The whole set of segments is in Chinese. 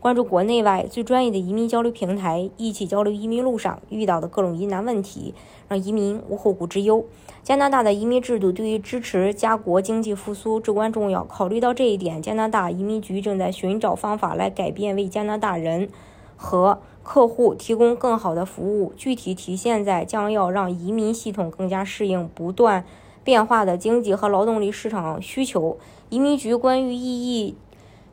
关注国内外最专业的移民交流平台，一起交流移民路上遇到的各种疑难问题，让移民无后顾之忧。加拿大的移民制度对于支持家国经济复苏至关重要。考虑到这一点，加拿大移民局正在寻找方法来改变，为加拿大人和客户提供更好的服务。具体体现在将要让移民系统更加适应不断变化的经济和劳动力市场需求。移民局关于异议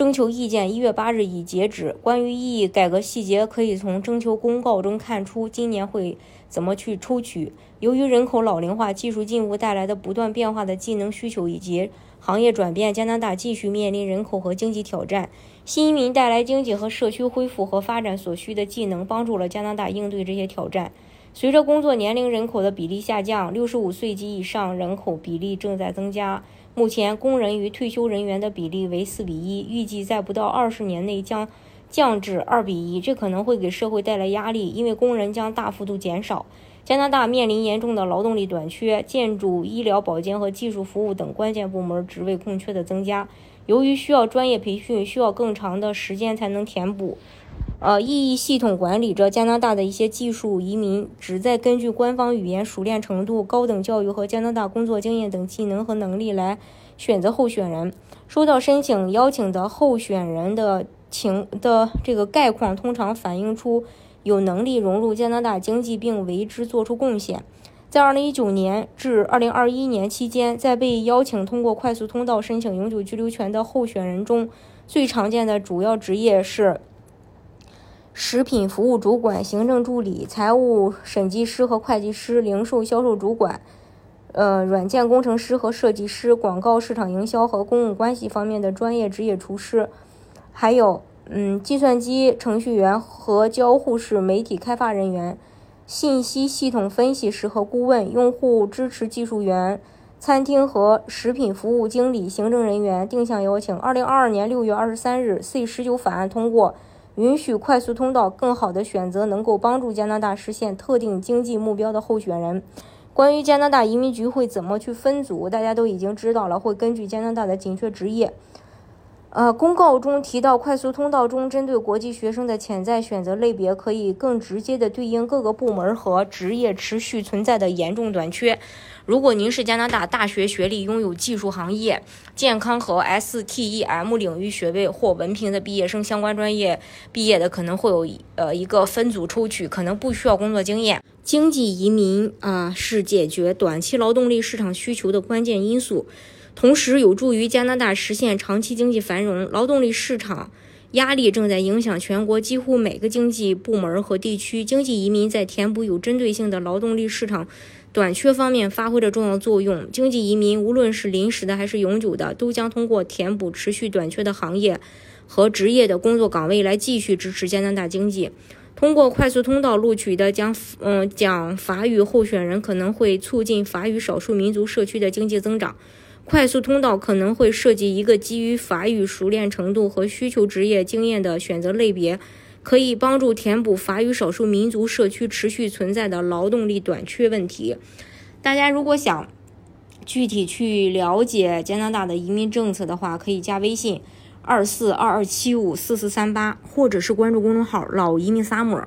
征求意见一月八日已截止。关于异议改革细节，可以从征求公告中看出，今年会怎么去抽取。由于人口老龄化、技术进步带来的不断变化的技能需求以及行业转变，加拿大继续面临人口和经济挑战。新移民带来经济和社区恢复和发展所需的技能，帮助了加拿大应对这些挑战。随着工作年龄人口的比例下降，六十五岁及以上人口比例正在增加。目前，工人与退休人员的比例为四比一，预计在不到二十年内将降至二比一。这可能会给社会带来压力，因为工人将大幅度减少。加拿大面临严重的劳动力短缺，建筑、医疗保健和技术服务等关键部门职位空缺的增加。由于需要专业培训，需要更长的时间才能填补。呃，意义系统管理着加拿大的一些技术移民，旨在根据官方语言熟练程度、高等教育和加拿大工作经验等技能和能力来选择候选人。收到申请邀请的候选人的情的这个概况，通常反映出。有能力融入加拿大经济并为之做出贡献。在2019年至2021年期间，在被邀请通过快速通道申请永久居留权的候选人中，最常见的主要职业是食品服务主管、行政助理、财务审计师和会计师、零售销售主管、呃，软件工程师和设计师、广告市场营销和公共关系方面的专业职业厨师，还有。嗯，计算机程序员和交互式媒体开发人员、信息系统分析师和顾问、用户支持技术员、餐厅和食品服务经理、行政人员定向邀请。二零二二年六月二十三日，C 十九法案通过，允许快速通道更好的选择能够帮助加拿大实现特定经济目标的候选人。关于加拿大移民局会怎么去分组，大家都已经知道了，会根据加拿大的紧缺职业。呃，公告中提到，快速通道中针对国际学生的潜在选择类别，可以更直接的对应各个部门和职业持续存在的严重短缺。如果您是加拿大大学学历，拥有技术行业、健康和 STEM 领域学位或文凭的毕业生，相关专业毕业的可能会有呃一个分组抽取，可能不需要工作经验。经济移民啊，是解决短期劳动力市场需求的关键因素。同时，有助于加拿大实现长期经济繁荣。劳动力市场压力正在影响全国几乎每个经济部门和地区。经济移民在填补有针对性的劳动力市场短缺方面发挥着重要作用。经济移民，无论是临时的还是永久的，都将通过填补持续短缺的行业和职业的工作岗位来继续支持加拿大经济。通过快速通道录取的讲嗯讲法语候选人，可能会促进法语少数民族社区的经济增长。快速通道可能会涉及一个基于法语熟练程度和需求职业经验的选择类别，可以帮助填补法语少数民族社区持续存在的劳动力短缺问题。大家如果想具体去了解加拿大的移民政策的话，可以加微信二四二二七五四四三八，或者是关注公众号“老移民萨摩。